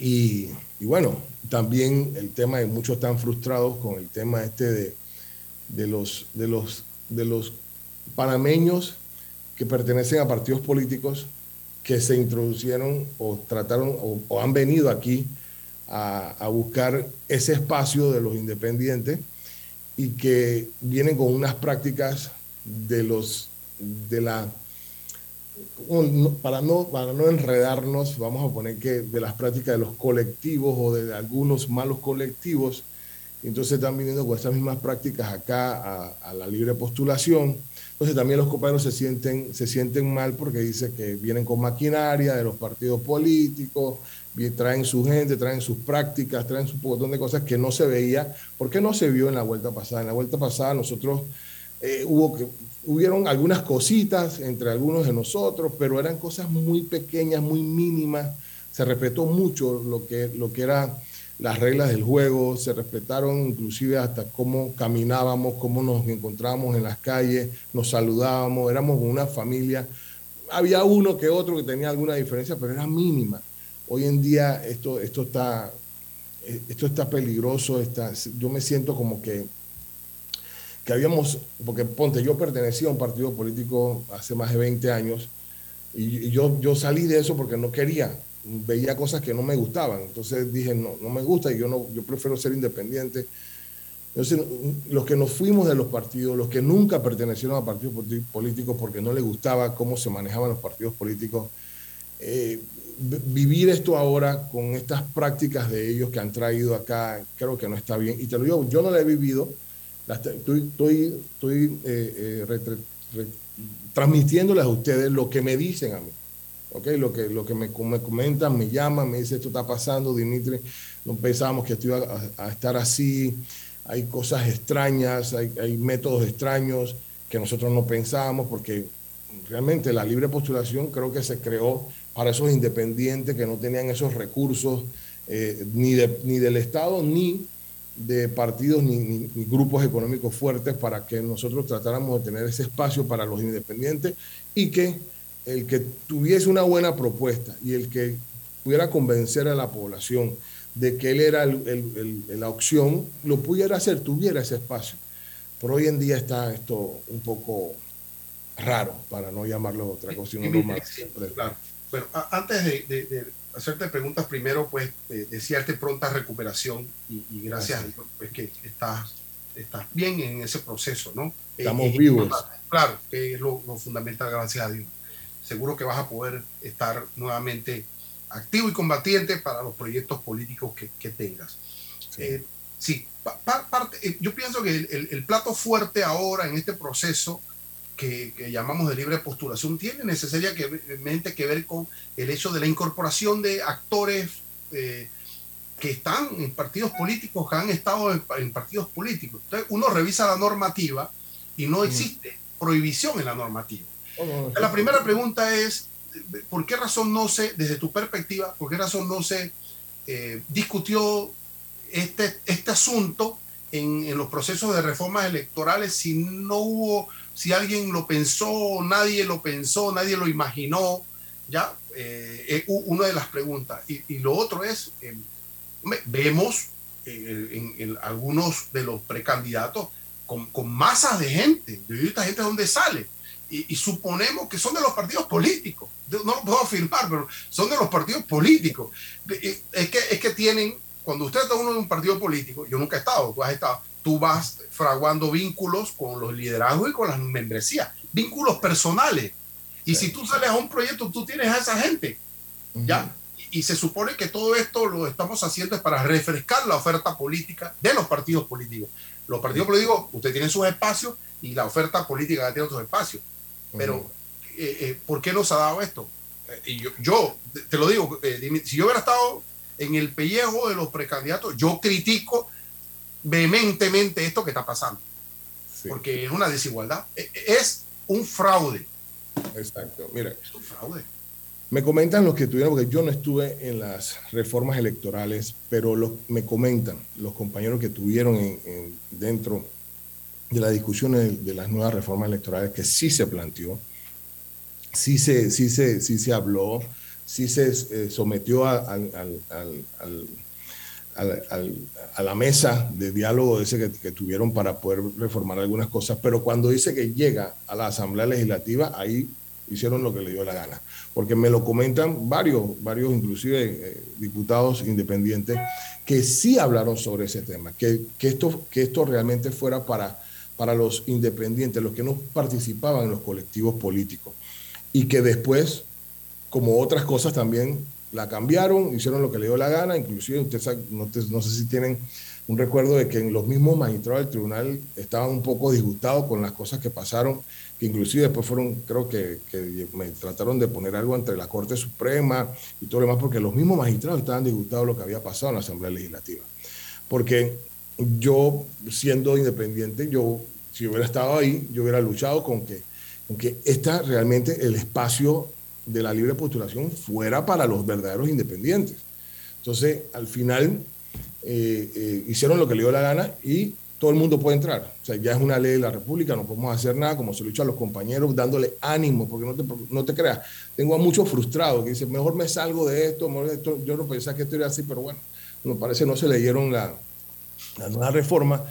Y, y, bueno, también el tema de muchos están frustrados con el tema este de, de, los, de, los, de los panameños que pertenecen a partidos políticos que se introducieron o trataron o, o han venido aquí a, a, buscar ese espacio de los independientes y que vienen con unas prácticas de los de la para no, para no enredarnos, vamos a poner que de las prácticas de los colectivos o de algunos malos colectivos, entonces están viniendo con estas mismas prácticas acá a, a la libre postulación. Entonces también los compañeros se sienten, se sienten mal porque dice que vienen con maquinaria de los partidos políticos, traen su gente, traen sus prácticas, traen un montón de cosas que no se veía, porque no se vio en la vuelta pasada. En la vuelta pasada nosotros eh, hubo que, hubieron algunas cositas entre algunos de nosotros, pero eran cosas muy pequeñas, muy mínimas. Se respetó mucho lo que, lo que eran las reglas del juego, se respetaron inclusive hasta cómo caminábamos, cómo nos encontrábamos en las calles, nos saludábamos, éramos una familia. Había uno que otro que tenía alguna diferencia, pero era mínima. Hoy en día esto, esto, está, esto está peligroso, está, yo me siento como que, que habíamos, porque ponte, yo pertenecía a un partido político hace más de 20 años y, yo, yo salí de eso porque no quería, veía cosas que no me gustaban, entonces dije, no, no me gusta y yo, no, yo prefiero ser independiente. Entonces, los que nos fuimos de los partidos, los que nunca pertenecieron a partidos políticos porque no les gustaba cómo se manejaban los partidos políticos, eh, vivir esto ahora con estas prácticas de ellos que han traído acá, creo que no está bien. Y te lo digo, yo no la he vivido, estoy, estoy, estoy eh, eh, transmitiéndoles a ustedes lo que me dicen a mí. Okay, lo que, lo que me, me, comentan, me llaman, me dicen esto está pasando, Dimitri, no pensábamos que esto iba a, estar así, hay cosas extrañas, hay, hay métodos extraños que nosotros no pensábamos, porque realmente la libre postulación creo que se creó para esos independientes que no tenían esos recursos eh, ni, ni del Estado ni de partidos ni, grupos económicos fuertes para que nosotros tratáramos de tener ese espacio para los independientes y que el que tuviese una buena propuesta y el que pudiera convencer a la población de que él era la opción, lo pudiera hacer, tuviera ese espacio. Pero hoy en día está esto un poco raro, para no llamarlo otra cosa, sino. Claro. Bueno, antes de, hacerte preguntas, primero, pues, desearte pronta recuperación y, gracias a Dios, pues, que estás, estás bien en ese proceso, ¿no? Eh, Estamos eh, vivos. Claro, que es lo, fundamental, gracias a Dios. Seguro que vas a poder estar nuevamente activo y combatiente para los proyectos políticos que, tengas. Sí, eh, yo pienso que el, el, plato fuerte ahora en este proceso que, llamamos de libre postulación tiene necesariamente que ver con el hecho de la incorporación de actores eh, que están en partidos políticos, que han estado en, partidos políticos. Entonces uno revisa la normativa y no existe prohibición en la normativa. La primera pregunta es, ¿por qué razón no se, desde tu perspectiva, por qué razón no se eh, discutió este, este asunto en, en, los procesos de reformas electorales si no hubo si alguien lo pensó, nadie lo pensó, nadie lo imaginó, ya, eh, es una de las preguntas. Y, lo otro es, eh, vemos eh, en, algunos de los precandidatos con, masas de gente, de esta gente de dónde sale, y, suponemos que son de los partidos políticos, no lo puedo afirmar, pero son de los partidos políticos. Es que, es que tienen, cuando usted está uno de un partido político, yo nunca he estado, tú has estado, tú vas fraguando vínculos con los liderazgos y con las membresías, vínculos personales. Y si tú sales a un proyecto, tú tienes a esa gente, ¿ya? Y, se supone que todo esto lo estamos haciendo es para refrescar la oferta política de los partidos políticos. Los partidos políticos, usted tiene sus espacios y la oferta política tiene otros espacios. Pero, eh, eh, ¿por qué nos ha dado esto? Eh, y yo, yo, te lo digo, si yo hubiera estado en el pellejo de los precandidatos, yo critico vehementemente esto que está pasando. Porque es una desigualdad. E, e, es un fraude. Exacto. Mira. Me comentan los que tuvieron, porque yo no estuve en las reformas electorales, pero los, me comentan los compañeros que tuvieron en, dentro de la discusión de, las nuevas reformas electorales que sí se planteó, sí se, sí se, sí se habló, sí se eh, sometió al, a la mesa de diálogo ese que, tuvieron para poder reformar algunas cosas, pero cuando dice que llega a la Asamblea Legislativa, ahí hicieron lo que le dio la gana, porque me lo comentan varios, varios inclusive eh, diputados independientes que sí hablaron sobre ese tema, que, que, esto, que esto realmente fuera para, para los independientes, los que no participaban en los colectivos políticos, y que después, como otras cosas también, la cambiaron, hicieron lo que le dio la gana, inclusive usted sabe, no, sé si tienen un recuerdo de que los mismos magistrados del tribunal estaban un poco disgustados con las cosas que pasaron, que inclusive después fueron, creo que, que me trataron de poner algo entre la Corte Suprema y todo lo demás, porque los mismos magistrados estaban disgustados de lo que había pasado en la Asamblea Legislativa. Porque yo, siendo independiente, yo, si hubiera estado ahí, yo hubiera luchado con que, con que esta realmente el espacio de la libre postulación fuera para los verdaderos independientes. Entonces, al final, eh, eh, hicieron lo que le dio la gana y todo el mundo puede entrar. O sea, ya es una ley de la República, no podemos hacer nada, como se lo he dicho a los compañeros, dándole ánimo, porque no te, no te creas. Tengo a muchos frustrados que dicen, mejor me salgo de esto, mejor de esto. yo no pensaba que esto era así, pero bueno, me parece no se leyeron la, la nueva reforma.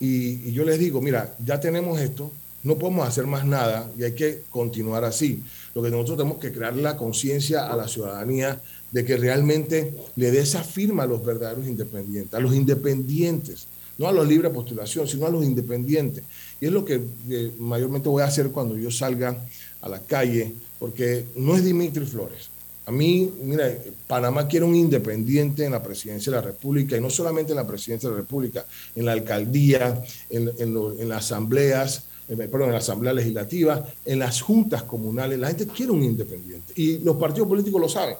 Y, yo les digo, mira, ya tenemos esto, no podemos hacer más nada y hay que continuar así. Lo que nosotros tenemos que crear la conciencia a la ciudadanía de que realmente le dé esa firma a los verdaderos independientes, a los independientes, no a los libres de postulación, sino a los independientes. Y es lo que eh, mayormente voy a hacer cuando yo salga a la calle, porque no es Dimitri Flores. A mí, mira, Panamá quiere un independiente en la presidencia de la República, y no solamente en la presidencia de la República, en la alcaldía, en, en, las asambleas, perdón, en la asamblea legislativa, en las juntas comunales. La gente quiere un independiente. Y los partidos políticos lo saben,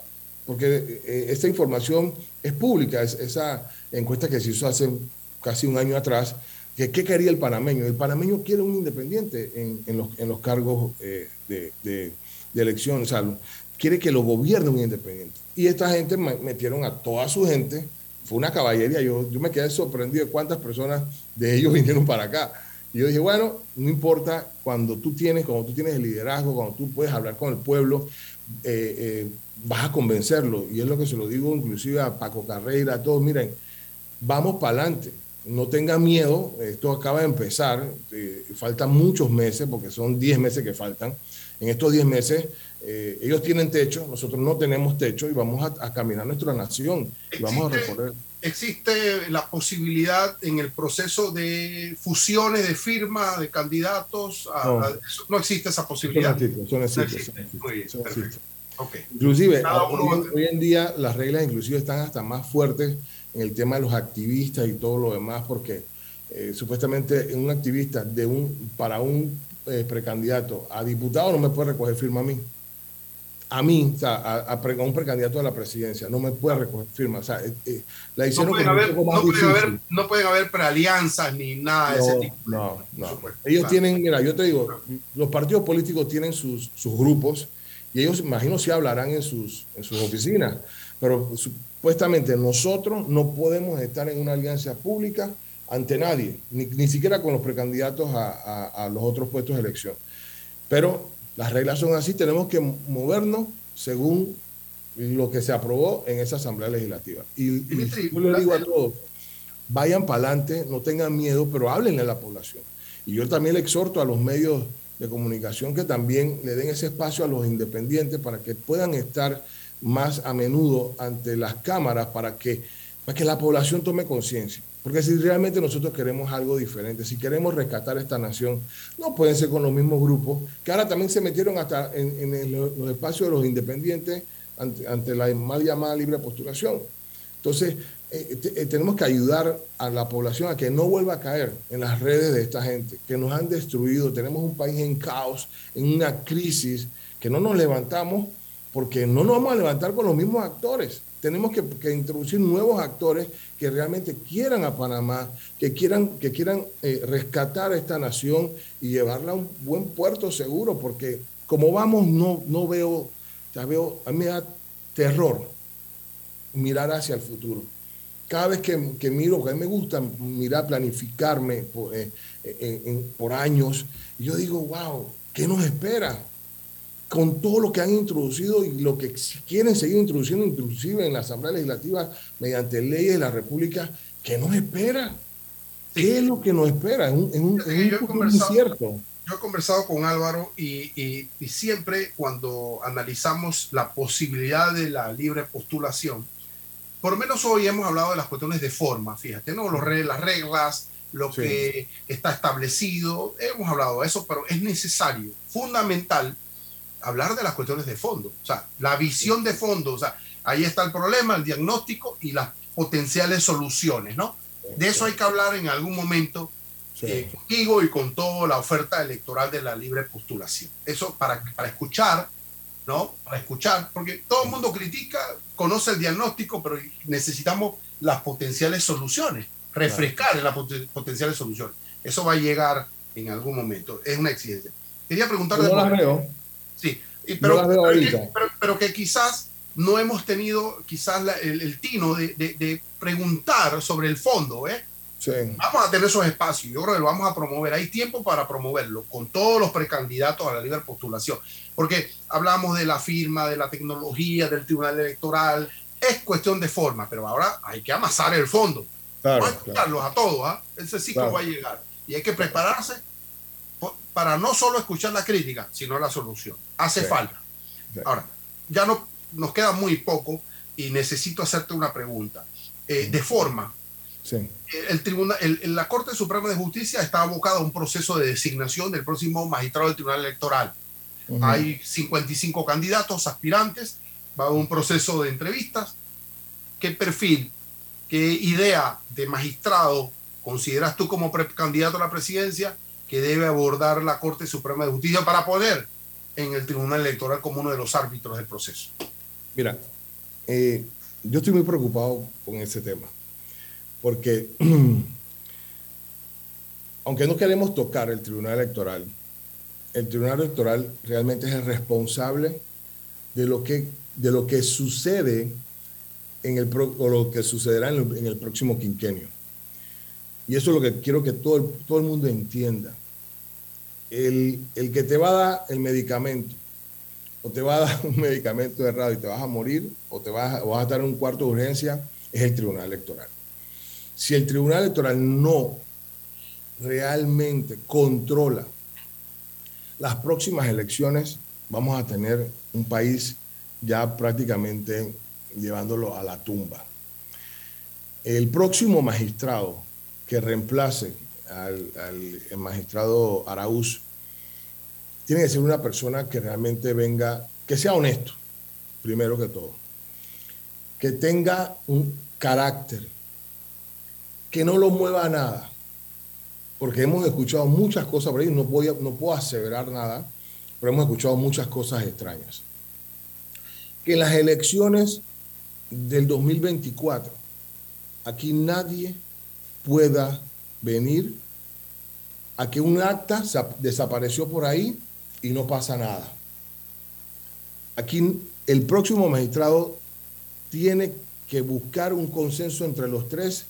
porque eh, esta información es pública, es, esa encuesta que se hizo hace casi un año atrás, que qué quería el panameño. El panameño quiere un independiente en, en los, los cargos eh, de, de, de, elección, o sea, quiere que lo gobierne un independiente. Y esta gente metieron a toda su gente, fue una caballería, yo, yo me quedé sorprendido de cuántas personas de ellos vinieron para acá. Y yo dije, bueno, no importa, cuando tú tienes, cuando tú tienes el liderazgo, cuando tú puedes hablar con el pueblo, eh, eh, vas a convencerlo. Y es lo que se lo digo inclusive a Paco Carreira, a todos, miren, vamos para adelante no tengan miedo, esto acaba de empezar, eh, faltan muchos meses, porque son 10 meses que faltan. En estos 10 meses, eh, ellos tienen techo, nosotros no tenemos techo y vamos a, a caminar nuestra nación y vamos a recorrer. ¿Existe la posibilidad en el proceso de fusiones de firma de candidatos? A, No. a- no existe esa posibilidad. Eso no existe. Inclusive, hoy en día las reglas inclusive están hasta más fuertes en el tema de los activistas y todo lo demás, porque eh, supuestamente un activista de un, para un eh, precandidato a diputado no me puede recoger firma a mí. A mí, o sea, a, a un precandidato a la presidencia, no me puede recoger firma. O sea, eh, eh, la No pueden, haber, no, pueden haber, no pueden haber prealianzas ni nada de ese tipo. No, no. supuesto, Ellos claro. tienen, mira, yo te digo, los partidos políticos tienen sus, sus grupos y ellos, imagino, sí hablarán en sus, en sus oficinas, pero supuestamente nosotros no podemos estar en una alianza pública ante nadie, ni, ni siquiera con los precandidatos a- a los otros puestos de elección. Pero las reglas son así, tenemos que movernos según lo que se aprobó en esa Asamblea Legislativa. Y, yo le digo a todos, vayan para adelante, no tengan miedo, pero háblenle a la población. Y yo también le exhorto a los medios de comunicación que también le den ese espacio a los independientes para que puedan estar más a menudo ante las cámaras para que, para que la población tome conciencia. Porque si realmente nosotros queremos algo diferente, si queremos rescatar esta nación, no pueden ser con los mismos grupos, que ahora también se metieron hasta en, en el- los espacios de los independientes ante, ante la mal llamada libre postulación. Entonces, eh, te- eh, tenemos que ayudar a la población a que no vuelva a caer en las redes de esta gente, que nos han destruido. Tenemos un país en caos, en una crisis, que no nos levantamos porque no nos vamos a levantar con los mismos actores. Tenemos que, que introducir nuevos actores que realmente quieran a Panamá, que quieran, que quieran eh, rescatar a esta nación y llevarla a un buen puerto seguro, porque como vamos, no, no veo, ya veo, a mí me da terror mirar hacia el futuro. Cada vez que, que miro, porque a mí me gusta mirar, planificarme por, eh, por años, yo digo, wow, ¿qué nos espera? Con todo lo que han introducido y lo que quieren seguir introduciendo, inclusive en la Asamblea Legislativa, mediante leyes de la República, ¿qué nos espera? ¿Qué es lo que nos espera? Es un, es un- es un Yo he conversado- incierto. Yo he conversado con Álvaro y, y- y siempre cuando analizamos la posibilidad de la libre postulación, por lo menos hoy hemos hablado de las cuestiones de forma, fíjate, ¿no? Los re- las reglas, lo Sí. que está establecido, hemos hablado de eso, pero es necesario, fundamental, hablar de las cuestiones de fondo, o sea, la visión de fondo, o sea, ahí está el problema, el diagnóstico y las potenciales soluciones, ¿no? De eso hay que hablar en algún momento eh, contigo y con toda la oferta electoral de la libre postulación. Eso para, para escuchar, ¿no? Para escuchar, porque todo el mundo critica, conoce el diagnóstico, pero necesitamos las potenciales soluciones, refrescar las potenciales soluciones. Eso va a llegar en algún momento, es una exigencia. Quería preguntarle... No las veo. Sí, pero, pero, que, quizás no hemos tenido quizás el, tino de, de, preguntar sobre el fondo, ¿eh? Vamos a tener esos espacios, yo creo que lo vamos a promover. Hay tiempo para promoverlo con todos los precandidatos a la libre postulación, porque hablamos de la firma, de la tecnología, del tribunal electoral. Es cuestión de forma, pero ahora hay que amasar el fondo. Claro, a escucharlos a todos, ¿ah? ese ciclo va a llegar. Y hay que prepararse para no solo escuchar la crítica, sino la solución. Hace falta. Ahora, ya no nos queda muy poco y necesito hacerte una pregunta. Eh, de forma, el tribunal, la Corte Suprema de Justicia está abocada a un proceso de designación del próximo magistrado del Tribunal Electoral. Hay 55 candidatos, aspirantes, va a un proceso de entrevistas. ¿Qué perfil, qué idea de magistrado consideras tú como candidato a la presidencia que debe abordar la Corte Suprema de Justicia para poder en el Tribunal Electoral como uno de los árbitros del proceso? Mira, eh, yo estoy muy preocupado con ese tema porque aunque no queremos tocar el Tribunal Electoral, el Tribunal Electoral realmente es el responsable de lo que, de lo que sucede en el, o lo que sucederá en el, próximo quinquenio. Y eso es lo que quiero que todo el, todo el mundo entienda. El, que te va a dar el medicamento, o te va a dar un medicamento errado y te vas a morir, o te vas, o vas a estar en un cuarto de urgencia, es el Tribunal Electoral. Si el Tribunal Electoral no realmente controla las próximas elecciones, vamos a tener un país ya prácticamente llevándolo a la tumba. El próximo magistrado que reemplace al, magistrado Araúz tiene que ser una persona que realmente venga, que sea honesto, primero que todo, que tenga un carácter, que no lo mueva a nada. Porque hemos escuchado muchas cosas por ahí, no, no puedo aseverar nada, pero hemos escuchado muchas cosas extrañas. Que en las elecciones del 2024, aquí nadie pueda venir a que un acta desapareció por ahí y no pasa nada. Aquí el próximo magistrado tiene que buscar un consenso entre los tres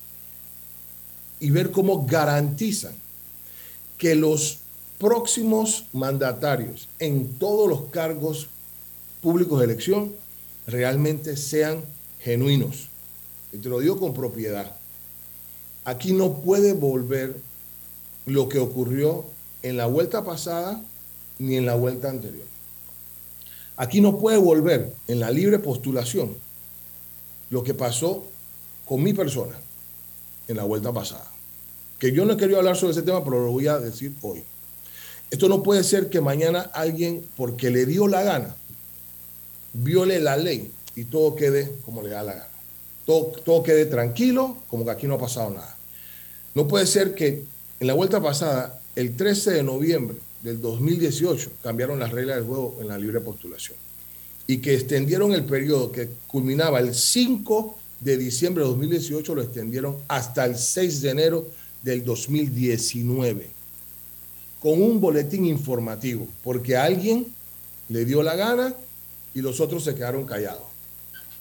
y ver cómo garantizan que los próximos mandatarios en todos los cargos públicos de elección realmente sean genuinos. Y te lo digo con propiedad. Aquí no puede volver lo que ocurrió en la vuelta pasada ni en la vuelta anterior. Aquí no puede volver en la libre postulación lo que pasó con mi persona en la vuelta pasada que yo no querido hablar sobre ese tema, pero lo voy a decir hoy. Esto no puede ser que mañana alguien, porque le dio la gana, viole la ley y todo quede como le da la gana. Todo, todo quede tranquilo, como que aquí no ha pasado nada. No puede ser que en la vuelta pasada, el 13 de noviembre del 2018, cambiaron las reglas del juego en la libre postulación y que extendieron el periodo que culminaba el 5 de diciembre de 2018, lo extendieron hasta el 6 de enero del 2019 con un boletín informativo, porque alguien le dio la gana y los otros se quedaron callados.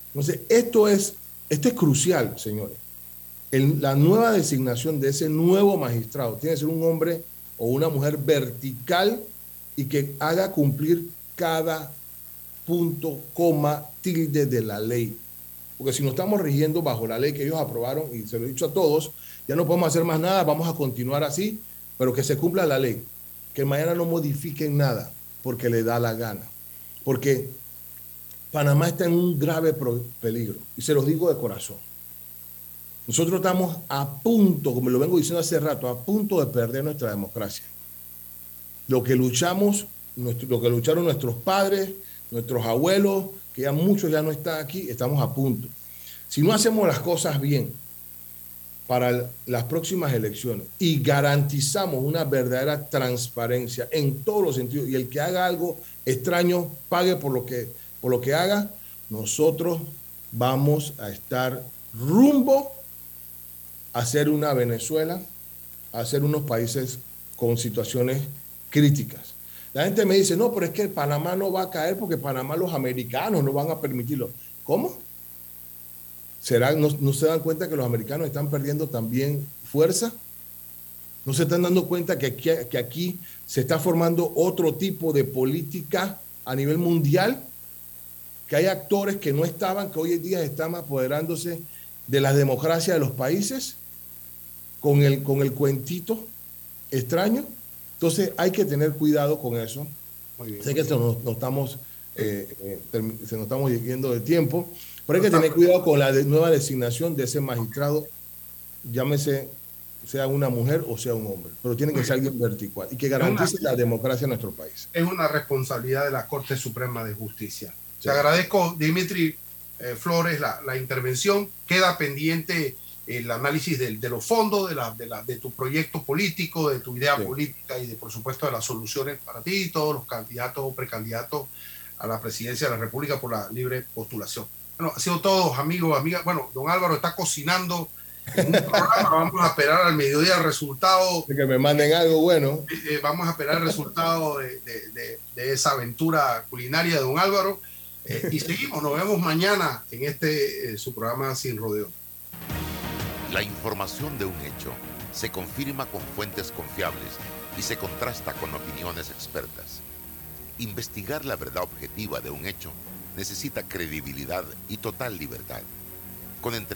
Entonces, esto es, es crucial, señores. la nueva designación de ese nuevo magistrado tiene que ser un hombre o una mujer vertical y que haga cumplir cada punto, coma, tilde de la ley. Porque si no estamos rigiendo bajo la ley que ellos aprobaron, y se lo he dicho a todos, ya no podemos hacer más nada, vamos a continuar así, pero que se cumpla la ley, que mañana no modifiquen nada porque le da la gana, porque Panamá está en un grave peligro, y se los digo de corazón. Nosotros estamos a punto, como lo vengo diciendo hace rato, a punto de perder nuestra democracia. Lo que luchamos, lo que lucharon nuestros padres, nuestros abuelos, que ya muchos ya no están aquí, estamos a punto. Si no hacemos las cosas bien para las próximas elecciones y garantizamos una verdadera transparencia en todos los sentidos y el que haga algo extraño pague por lo que, por lo que haga, nosotros vamos a estar rumbo a ser una Venezuela, a ser unos países con situaciones críticas. La gente me dice, no, pero es que Panamá no va a caer porque Panamá los americanos no van a permitirlo. ¿Cómo? ¿Será, no, no, se dan cuenta que los americanos están perdiendo también fuerza? ¿No se están dando cuenta que aquí, que aquí se está formando otro tipo de política a nivel mundial? Que hay actores que no estaban, que hoy en día están apoderándose de la democracia de los países con el, con el cuentito extraño. Entonces hay que tener cuidado con eso. sé que se nos, estamos, eh, eh, se nos estamos yendo de tiempo, pero hay que tener cuidado con la de, nueva designación de ese magistrado, llámese sea una mujer o sea un hombre, pero tiene que ser alguien vertical y que garantice una, la democracia en nuestro país. Es una responsabilidad de la Corte Suprema de Justicia. Sí. Te agradezco, Dimitri eh, Flores, la, la, intervención. Queda pendiente el análisis de, de los fondos, de, la, de, la, de, tu proyecto político, de tu idea sí. política y de, por supuesto, de las soluciones para ti y todos los candidatos o precandidatos a la presidencia de la República por la libre postulación. Bueno, ha sido todo, amigos, amigas. Bueno, don Álvaro está cocinando en un programa. Vamos a esperar al mediodía el resultado. De que me manden algo bueno. Eh, vamos a esperar el resultado de, esa aventura culinaria de don Álvaro. Eh, y seguimos, nos vemos mañana en este eh, su programa Sin Rodeo. La información de un hecho se confirma con fuentes confiables y se contrasta con opiniones expertas. Investigar la verdad objetiva de un hecho necesita credibilidad y total libertad.